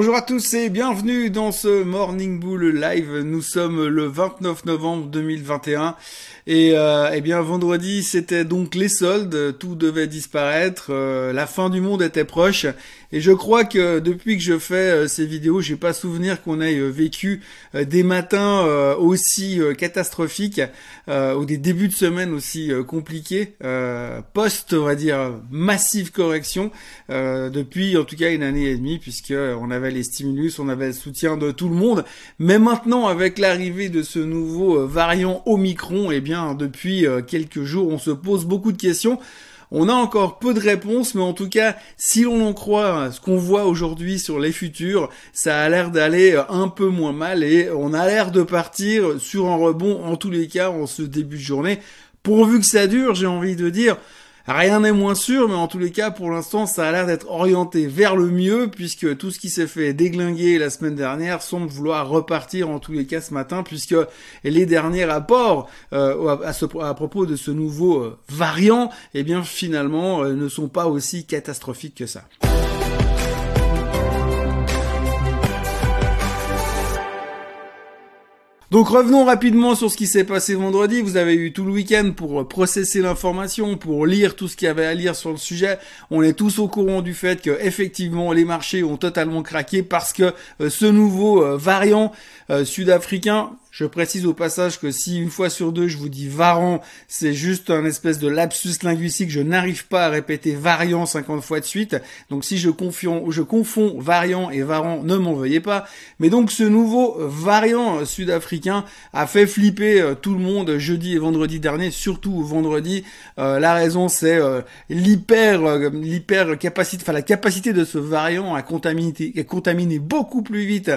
Bonjour à tous et bienvenue dans ce Morning Bull Live. Nous sommes le 29 novembre 2021 et euh, eh bien vendredi c'était donc les soldes, tout devait disparaître, euh, la fin du monde était proche. Et je crois que depuis que je fais euh, ces vidéos, j'ai pas souvenir qu'on ait vécu des matins aussi catastrophiques ou des débuts de semaine aussi compliqués post on va dire massive correction depuis en tout cas une année et demie puisque on avait les stimulus, on avait le soutien de tout le monde, mais maintenant avec l'arrivée de ce nouveau variant Omicron, eh bien depuis euh, quelques jours, on se pose beaucoup de questions. On a encore peu de réponses, mais en tout cas, si l'on en croit ce qu'on voit aujourd'hui sur les futurs, ça a l'air d'aller euh, un peu moins mal et on a l'air de partir sur un rebond en tous les cas en ce début de journée. Pourvu que ça dure, j'ai envie de dire, Rien n'est moins sûr, mais en tous les cas, pour l'instant, ça a l'air d'être orienté vers le mieux, puisque tout ce qui s'est fait déglinguer la semaine dernière semble vouloir repartir en tous les cas ce matin, puisque les derniers rapports euh, à, propos de ce nouveau euh, variant, eh bien finalement, euh, ne sont pas aussi catastrophiques que ça. Donc revenons rapidement sur ce qui s'est passé vendredi. Vous avez eu tout le week-end pour processer l'information, pour lire tout ce qu'il y avait à lire sur le sujet. On est tous au courant du fait que effectivement les marchés ont totalement craqué parce que euh, ce nouveau euh, variant euh, sud-africain je précise au passage que si une fois sur deux je vous dis varan, c'est juste un espèce de lapsus linguistique. Je n'arrive pas à répéter variant 50 fois de suite. Donc si je, confonds, variant et varan, ne m'en veuillez pas. Mais donc ce nouveau variant sud-africain a fait flipper euh, tout le monde jeudi et vendredi dernier, surtout vendredi. Euh, la raison c'est euh, l'hyper l'hyper capacité, enfin la capacité de ce variant à contaminer, à contaminer beaucoup plus vite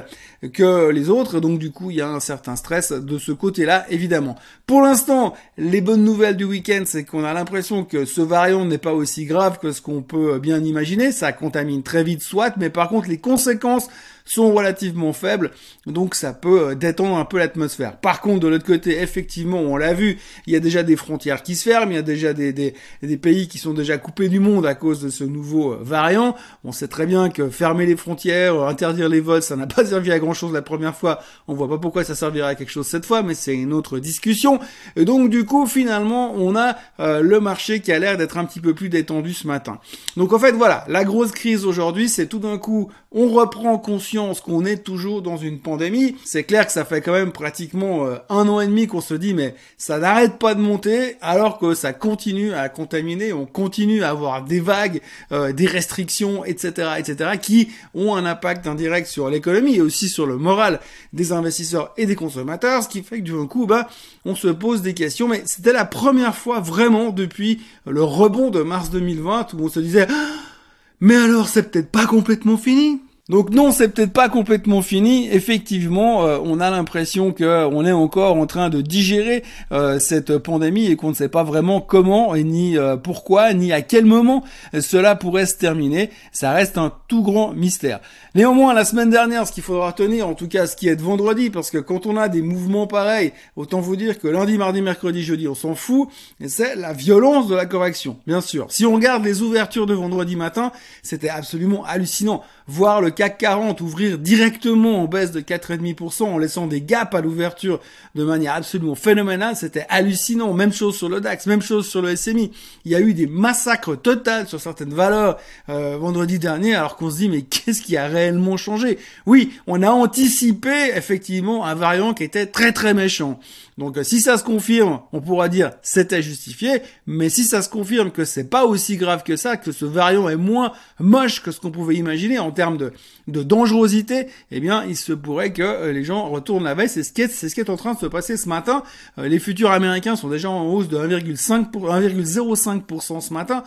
que les autres. Donc du coup il y a un certain de ce côté-là, évidemment. Pour l'instant, les bonnes nouvelles du week-end, c'est qu'on a l'impression que ce variant n'est pas aussi grave que ce qu'on peut bien imaginer. Ça contamine très vite, soit, mais par contre, les conséquences sont relativement faibles, donc ça peut euh, détendre un peu l'atmosphère. Par contre, de l'autre côté, effectivement, on l'a vu, il y a déjà des frontières qui se ferment, il y a déjà des, des, des, pays qui sont déjà coupés du monde à cause de ce nouveau euh, variant. On sait très bien que fermer les frontières, euh, interdire les vols, ça n'a pas servi à grand chose la première fois. On voit pas pourquoi ça servira à quelque chose cette fois, mais c'est une autre discussion. Et donc du coup, finalement, on a le marché qui a l'air d'être un petit peu plus détendu ce matin. Donc en fait, voilà, la grosse crise aujourd'hui, c'est tout d'un coup, on reprend conscience qu'on est toujours dans une pandémie. C'est clair que ça fait quand même pratiquement euh, un an et demi qu'on se dit mais ça n'arrête pas de monter alors que ça continue à contaminer, on continue à avoir des vagues, euh, des restrictions, etc., etc., qui ont un impact indirect sur l'économie et aussi sur le moral des investisseurs et des consommateurs, ce qui fait que du coup, bah, on se pose des questions. Mais c'était la première fois vraiment depuis le rebond de mars 2020 où on se disait mais alors c'est peut-être pas complètement fini donc non, c'est peut-être pas complètement fini. Effectivement, euh, on a l'impression que on est encore en train de digérer euh, cette pandémie et qu'on ne sait pas vraiment comment et ni euh, pourquoi ni à quel moment cela pourrait se terminer. Ça reste un tout grand mystère. Néanmoins, la semaine dernière, ce qu'il faudra retenir, en tout cas ce qui est de vendredi, parce que quand on a des mouvements pareils, autant vous dire que lundi, mardi, mercredi, jeudi, on s'en fout, c'est la violence de la correction, bien sûr. Si on regarde les ouvertures de vendredi matin, c'était absolument hallucinant. Voir le CAC 40 ouvrir directement en baisse de 4,5% en laissant des gaps à l'ouverture de manière absolument phénoménale, c'était hallucinant. Même chose sur le DAX, même chose sur le SMI. Il y a eu des massacres totaux sur certaines valeurs euh, vendredi dernier, alors qu'on se dit mais qu'est-ce qui a réellement changé? Oui, on a anticipé effectivement un variant qui était très très méchant. Donc si ça se confirme, on pourra dire c'était justifié, mais si ça se confirme que c'est pas aussi grave que ça, que ce variant est moins moche que ce qu'on pouvait imaginer termes de, de dangerosité, eh bien il se pourrait que euh, les gens retournent la veille. C'est ce qui est, c'est ce qui est en train de se passer ce matin. Euh, les futurs américains sont déjà en hausse de 1,5 1,05% ce matin.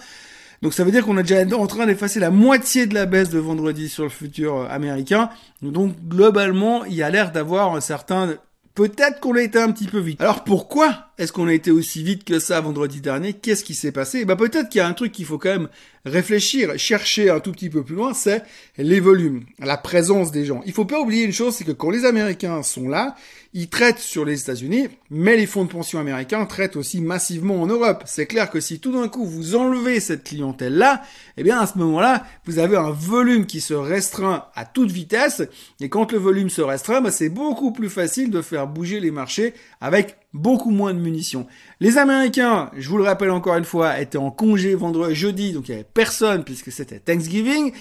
Donc ça veut dire qu'on est déjà en train d'effacer la moitié de la baisse de vendredi sur le futur euh, américain. Donc globalement, il y a l'air d'avoir un certain Peut-être qu'on a été un petit peu vite. Alors pourquoi est-ce qu'on a été aussi vite que ça vendredi dernier? Qu'est-ce qui s'est passé? Bah peut-être qu'il y a un truc qu'il faut quand même réfléchir, chercher un tout petit peu plus loin, c'est les volumes, la présence des gens. Il faut pas oublier une chose, c'est que quand les Américains sont là, ils traitent sur les États-Unis, mais les fonds de pension américains traitent aussi massivement en Europe. C'est clair que si tout d'un coup vous enlevez cette clientèle-là, eh bien à ce moment-là, vous avez un volume qui se restreint à toute vitesse, et quand le volume se restreint, bah, c'est beaucoup plus facile de faire bouger les marchés avec beaucoup moins de munitions. Les Américains, je vous le rappelle encore une fois, étaient en congé vendredi, jeudi, donc il n'y avait personne puisque c'était Thanksgiving.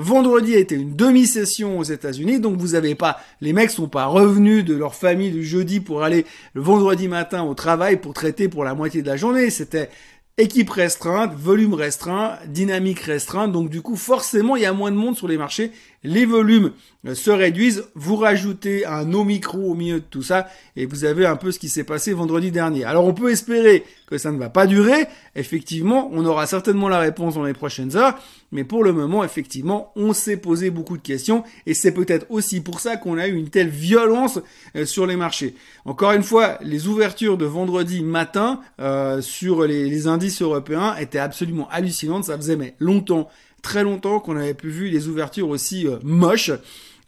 Vendredi a été une demi-session aux États-Unis, donc vous avez pas, les mecs sont pas revenus de leur famille le jeudi pour aller le vendredi matin au travail pour traiter pour la moitié de la journée. C'était équipe restreinte, volume restreint, dynamique restreinte, donc du coup forcément il y a moins de monde sur les marchés, les volumes euh, se réduisent, vous rajoutez un Omicron au milieu de tout ça, et vous avez un peu ce qui s'est passé vendredi dernier. Alors on peut espérer que ça ne va pas durer, effectivement, on aura certainement la réponse dans les prochaines heures, mais pour le moment, effectivement, on s'est posé beaucoup de questions, et c'est peut-être aussi pour ça qu'on a eu une telle violence euh, sur les marchés. Encore une fois, les ouvertures de vendredi matin euh, sur les, les indices européens étaient absolument hallucinantes, ça faisait mais longtemps très longtemps qu'on avait pu vu les ouvertures aussi euh, moches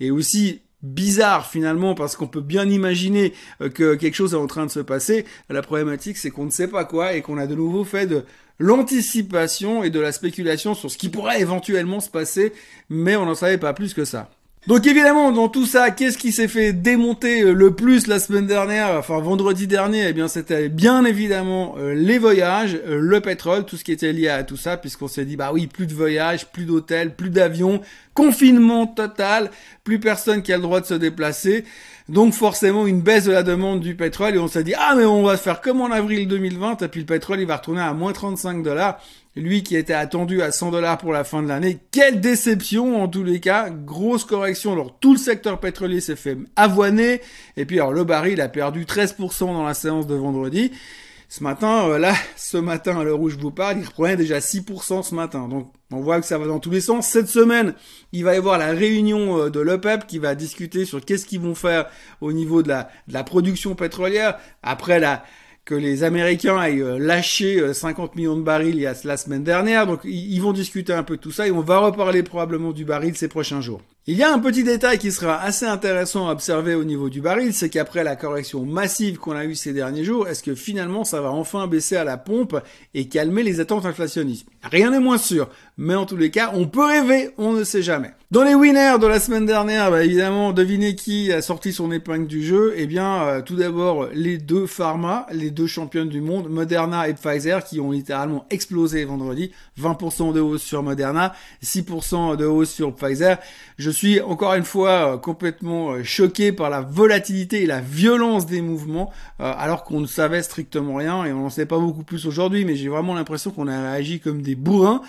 et aussi bizarres finalement parce qu'on peut bien imaginer euh, que quelque chose est en train de se passer. La problématique c'est qu'on ne sait pas quoi et qu'on a de nouveau fait de l'anticipation et de la spéculation sur ce qui pourrait éventuellement se passer, mais on n'en savait pas plus que ça. Donc évidemment, dans tout ça, qu'est-ce qui s'est fait démonter euh, le plus la semaine dernière, enfin vendredi dernier Eh bien, c'était bien évidemment euh, les voyages, euh, le pétrole, tout ce qui était lié à tout ça, puisqu'on s'est dit, bah oui, plus de voyages, plus d'hôtels, plus d'avions, confinement total, plus personne qui a le droit de se déplacer. Donc forcément une baisse de la demande du pétrole et on s'est dit ah mais on va faire comme en avril 2020 et puis le pétrole il va retourner à moins 35 dollars lui qui était attendu à 100 dollars pour la fin de l'année. Quelle déception en tous les cas, grosse correction. Alors tout le secteur pétrolier s'est fait avoiner et puis alors le baril a perdu 13% dans la séance de vendredi. Ce matin, euh, là, ce matin, à l'heure où vous parle, il reprenait déjà 6% ce matin. Donc, on voit que ça va dans tous les sens. Cette semaine, il va y avoir la réunion euh, de l'OPEP qui va discuter sur qu'est-ce qu'ils vont faire au niveau de la production pétrolière. Après la, que les Américains aient lâché 50 euh, millions de barils il la semaine dernière. Donc ils vont discuter un peu de tout ça et on va reparler probablement du baril ces prochains jours. Il y a un petit détail qui sera assez intéressant à observer au niveau du baril, c'est qu'après la correction massive qu'on a eue ces derniers jours, est-ce que finalement ça va enfin baisser à la pompe et calmer les attentes inflationnistes? Rien n'est moins sûr, mais en tous les cas, on peut rêver, on ne sait jamais. Dans les winners de la semaine dernière, bah, évidemment, devinez qui a sorti son épingle du jeu? Eh bien, euh, tout d'abord, les deux pharma, les deux championnes du monde, Moderna et Pfizer, qui ont littéralement explosé vendredi. 20% de hausse sur Moderna, 6% de hausse sur Pfizer. Suis encore une fois euh, complètement euh, choqué par la volatilité et la violence des mouvements, euh, alors qu'on ne savait strictement rien et on n'en sait pas beaucoup plus aujourd'hui, mais j'ai vraiment l'impression qu'on a réagi comme des bourrins,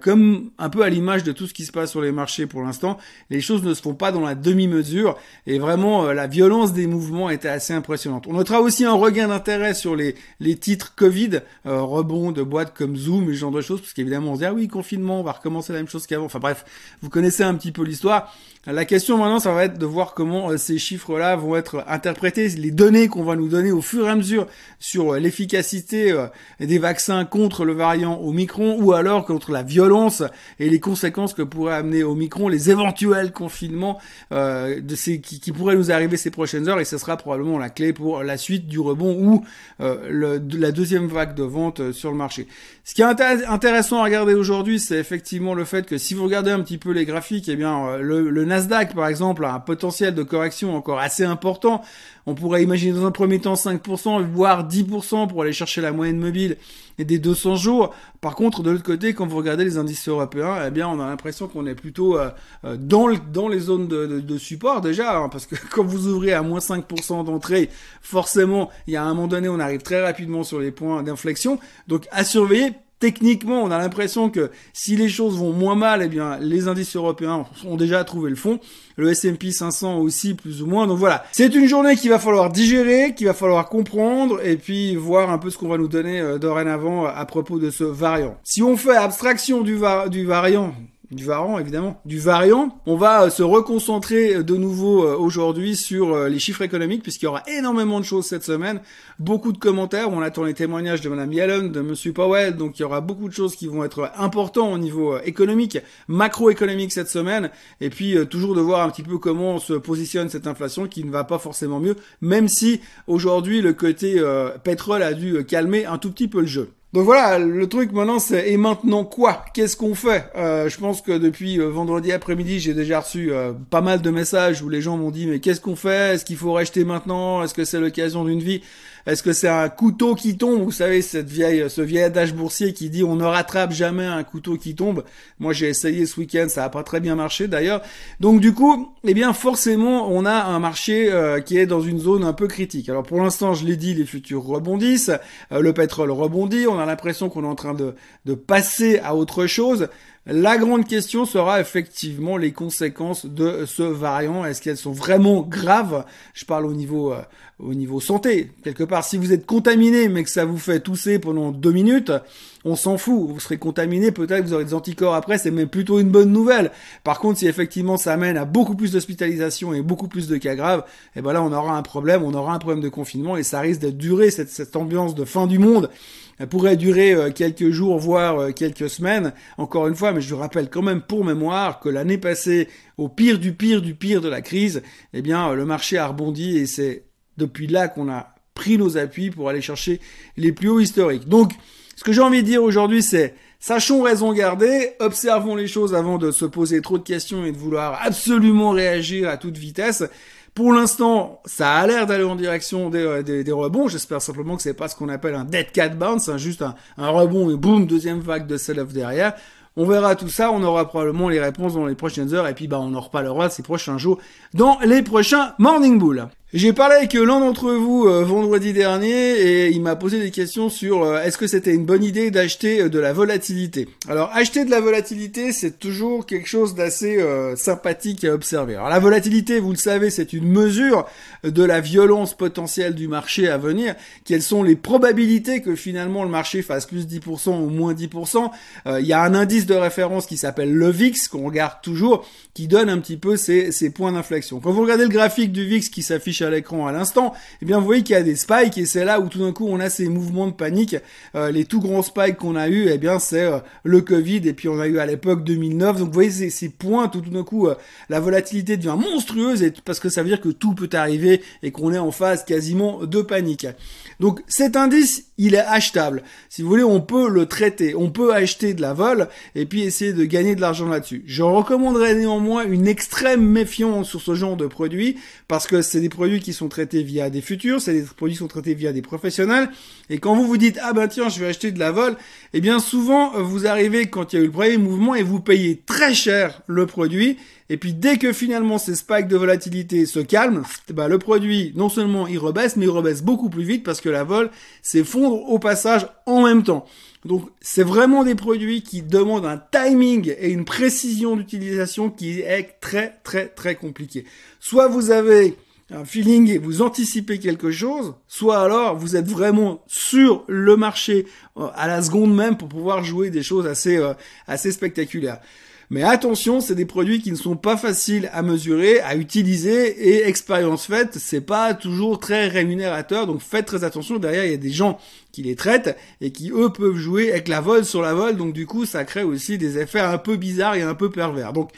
comme un peu à l'image de tout ce qui se passe sur les marchés pour l'instant. Les choses ne se font pas dans la demi-mesure et vraiment la violence des mouvements était assez impressionnante. On notera aussi un regain d'intérêt sur les, les titres Covid, rebond de boîtes comme Zoom et ce genre de choses, parce qu'évidemment on se dit ah oui confinement, on va recommencer la même chose qu'avant. Enfin bref, vous connaissez un petit peu l'histoire. La question maintenant, ça va être de voir comment euh, ces chiffres-là vont être interprétés, les données qu'on va nous donner au fur et à mesure sur euh, l'efficacité euh, des vaccins contre le variant Omicron ou alors contre la violence et les conséquences que pourrait amener Omicron, les éventuels confinements qui, pourraient nous arriver ces prochaines heures et ce sera probablement la clé pour la suite du rebond ou la deuxième vague de vente sur le marché. Ce qui est intéressant à regarder aujourd'hui, c'est effectivement le fait que si vous regardez un petit peu les graphiques, eh bien le, le Nasdaq, par exemple, a un potentiel de correction encore assez important. On pourrait imaginer dans un premier temps 5%, voire 10% pour aller chercher la moyenne mobile et des 200 jours. Par contre, de l'autre côté, quand vous regardez les indices européens, eh bien, on a l'impression qu'on est plutôt euh, euh, dans, dans les zones de, support déjà, hein, parce que quand vous ouvrez à moins 5% d'entrée, forcément, il y a un moment donné, on arrive très rapidement sur les points d'inflexion. Donc, à surveiller techniquement, on a l'impression que si les choses vont moins mal, eh bien, les indices européens ont déjà trouvé le fond. Le S&P 500 aussi, plus ou moins. Donc voilà. C'est une journée qu'il va falloir digérer, qu'il va falloir comprendre, et puis voir un peu ce qu'on va nous donner euh, dorénavant à propos de ce variant. Si on fait abstraction du, du variant, du variant évidemment, du variant. On va se reconcentrer de nouveau aujourd'hui sur les chiffres économiques puisqu'il y aura énormément de choses cette semaine, beaucoup de commentaires. On attend les témoignages de Madame Yellen, de Monsieur Powell, donc il y aura beaucoup de choses qui vont être importantes au niveau économique, macroéconomique cette semaine, et puis toujours de voir un petit peu comment se positionne cette inflation qui ne va pas forcément mieux, même si aujourd'hui le côté pétrole a dû calmer un tout petit peu le jeu. Donc voilà, le truc maintenant c'est et maintenant quoi? Qu'est-ce qu'on fait? Euh, Je pense que depuis euh, vendredi après-midi, j'ai déjà reçu euh, pas mal de messages où les gens m'ont dit mais qu'est-ce qu'on fait? Est-ce qu'il faut racheter maintenant? Est-ce que c'est l'occasion d'une vie? Est-ce que c'est un couteau qui tombe? Vous savez, cette vieille, ce vieil adage boursier qui dit on ne rattrape jamais un couteau qui tombe. Moi, j'ai essayé ce week-end, ça a pas très bien marché d'ailleurs. Donc du coup, eh bien forcément, on a un marché euh, qui est dans une zone un peu critique. Alors pour l'instant, je l'ai dit, les futurs rebondissent, euh, le pétrole rebondit, on a l'impression qu'on est en train de, de passer à autre chose. La grande question sera effectivement les conséquences de ce variant. Est-ce qu'elles sont vraiment graves? Je parle au niveau euh, au niveau santé. Quelque part, si vous êtes contaminé mais que ça vous fait tousser pendant deux minutes, on s'en fout. Vous serez contaminé, peut-être que vous aurez des anticorps après, c'est même plutôt une bonne nouvelle. Par contre, si effectivement ça amène à beaucoup plus d'hospitalisation et beaucoup plus de cas graves, eh ben là on aura un problème, on aura un problème de confinement et ça risque de durer cette, cette ambiance de fin du monde elle pourrait durer euh, quelques jours, voire euh, quelques semaines. Encore une fois, mais je rappelle quand même pour mémoire que l'année passée, au pire du pire du pire de la crise, eh bien, euh, le marché a rebondi et c'est depuis là qu'on a pris nos appuis pour aller chercher les plus hauts historiques. Donc, ce que j'ai envie de dire aujourd'hui, c'est Sachons raison garder, observons les choses avant de se poser trop de questions et de vouloir absolument réagir à toute vitesse. Pour l'instant, ça a l'air d'aller en direction des, euh, rebonds. J'espère simplement que c'est pas ce qu'on appelle un dead cat bounce, hein, juste un, rebond et boum, deuxième vague de sell-off derrière. On verra tout ça, on aura probablement les réponses dans les prochaines heures et puis bah on en reparlera ces prochains jours dans les prochains Morning Bull. J'ai parlé avec l'un d'entre vous euh, vendredi dernier et il m'a posé des questions sur euh, est-ce que c'était une bonne idée d'acheter euh, de la volatilité? Alors acheter de la volatilité c'est toujours quelque chose d'assez sympathique à observer. Alors la volatilité, vous le savez, c'est une mesure de la violence potentielle du marché à venir. Quelles sont les probabilités que finalement le marché fasse plus 10% ou moins 10% Il y a un indice de référence qui s'appelle le VIX qu'on regarde toujours, qui donne un petit peu ces, ces points d'inflexion. Quand vous regardez le graphique du VIX qui s'affiche à l'écran à l'instant, eh bien vous voyez qu'il y a des spikes et c'est là où tout d'un coup on a ces mouvements de panique. Euh, les tout grands spikes qu'on a eu, eh bien c'est euh, le Covid et puis on a eu à l'époque 2009. Donc vous voyez ces, ces points tout, d'un coup euh, la volatilité devient monstrueuse et parce que ça veut dire que tout peut arriver et qu'on est en phase quasiment de panique. Donc cet indice, il est achetable. Si vous voulez, on peut le traiter, on peut acheter de la vol et puis essayer de gagner de l'argent là-dessus. Je recommanderais néanmoins une extrême méfiance sur ce genre de produits parce que c'est des produits qui sont traités via des futurs, c'est des produits qui sont traités via des professionnels et quand vous vous dites ah ben tiens, je vais acheter de la vol, eh bien souvent vous arrivez quand il y a eu le premier mouvement et vous payez très cher le produit et puis dès que finalement ces spikes de volatilité se calment, bah, le produit non seulement il rebaisse, mais il rebaisse beaucoup plus vite parce que la vol s'effondre au passage en même temps. Donc c'est vraiment des produits qui demandent un timing et une précision d'utilisation qui est très très très compliqué. Soit vous avez un feeling et vous anticipez quelque chose, soit alors vous êtes vraiment sur le marché euh, à la seconde même pour pouvoir jouer des choses assez euh, assez spectaculaires. Mais attention, c'est des produits qui ne sont pas faciles à mesurer, à utiliser et expérience faite, c'est pas toujours très rémunérateur. Donc faites très attention. Derrière, il y a des gens qui les traitent et qui eux peuvent jouer avec la vol sur la vol. Donc du coup, ça crée aussi des effets un peu bizarres et un peu pervers. Donc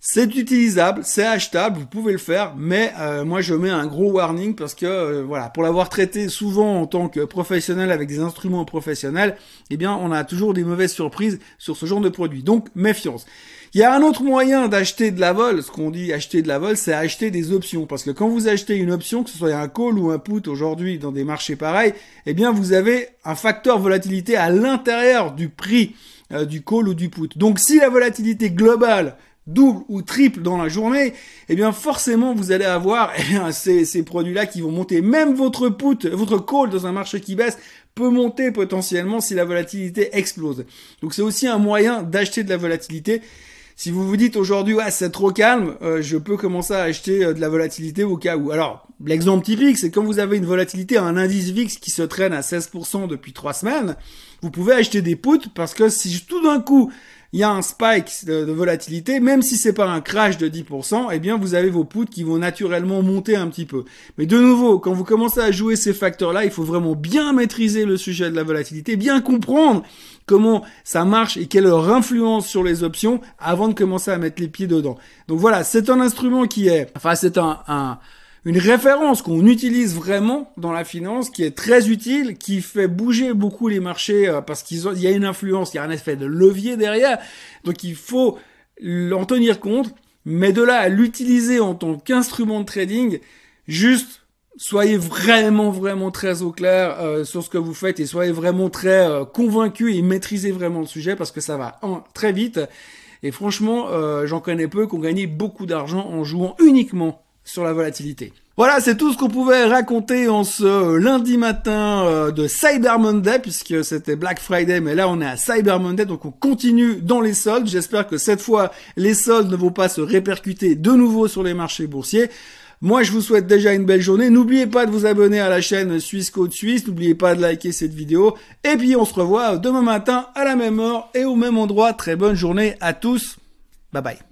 c'est utilisable, c'est achetable, vous pouvez le faire, mais euh, moi je mets un gros warning parce que euh, voilà, pour l'avoir traité souvent en tant que professionnel avec des instruments professionnels, eh bien on a toujours des mauvaises surprises sur ce genre de produit. Donc méfiance. Il y a un autre moyen d'acheter de la vol, ce qu'on dit acheter de la vol, c'est acheter des options. Parce que quand vous achetez une option, que ce soit un call ou un put aujourd'hui dans des marchés pareils, eh bien vous avez un facteur volatilité à l'intérieur du prix euh, du call ou du put. Donc si la volatilité globale double ou triple dans la journée, eh bien forcément vous allez avoir eh ces, ces produits-là qui vont monter. Même votre put, votre call dans un marché qui baisse peut monter potentiellement si la volatilité explose. Donc c'est aussi un moyen d'acheter de la volatilité. Si vous vous dites aujourd'hui ouais c'est trop calme, euh, je peux commencer à acheter euh, de la volatilité au cas où. Alors l'exemple typique c'est quand vous avez une volatilité, un indice VIX qui se traîne à 16% depuis trois semaines, vous pouvez acheter des puts parce que si tout d'un coup il y a un spike de, volatilité, même si c'est pas un crash de 10%, eh bien vous avez vos puts qui vont naturellement monter un petit peu. Mais de nouveau, quand vous commencez à jouer ces facteurs-là, il faut vraiment bien maîtriser le sujet de la volatilité, bien comprendre comment ça marche et quelle leur influence sur les options avant de commencer à mettre les pieds dedans. Donc voilà, c'est un instrument qui est, enfin c'est un, un une référence qu'on utilise vraiment dans la finance, qui est très utile, qui fait bouger beaucoup les marchés euh, parce qu'il y a une influence, il y a un effet de levier derrière. Donc il faut en tenir compte, mais de là à l'utiliser en tant qu'instrument de trading, juste soyez vraiment vraiment très au clair euh, sur ce que vous faites et soyez vraiment très euh, convaincu et maîtrisez vraiment le sujet parce que ça va très vite. Et franchement, j'en connais peu qui ont gagné beaucoup d'argent en jouant uniquement sur la volatilité. Voilà, c'est tout ce qu'on pouvait raconter en ce lundi matin euh, de Cyber Monday, puisque c'était Black Friday, mais là on est à Cyber Monday, donc on continue dans les soldes. J'espère que cette fois, les soldes ne vont pas se répercuter de nouveau sur les marchés boursiers. Moi, je vous souhaite déjà une belle journée. N'oubliez pas de vous abonner à la chaîne Suisse Code Suisse. N'oubliez pas de liker cette vidéo. Et puis, on se revoit demain matin à la même heure et au même endroit. Très bonne journée à tous. Bye bye.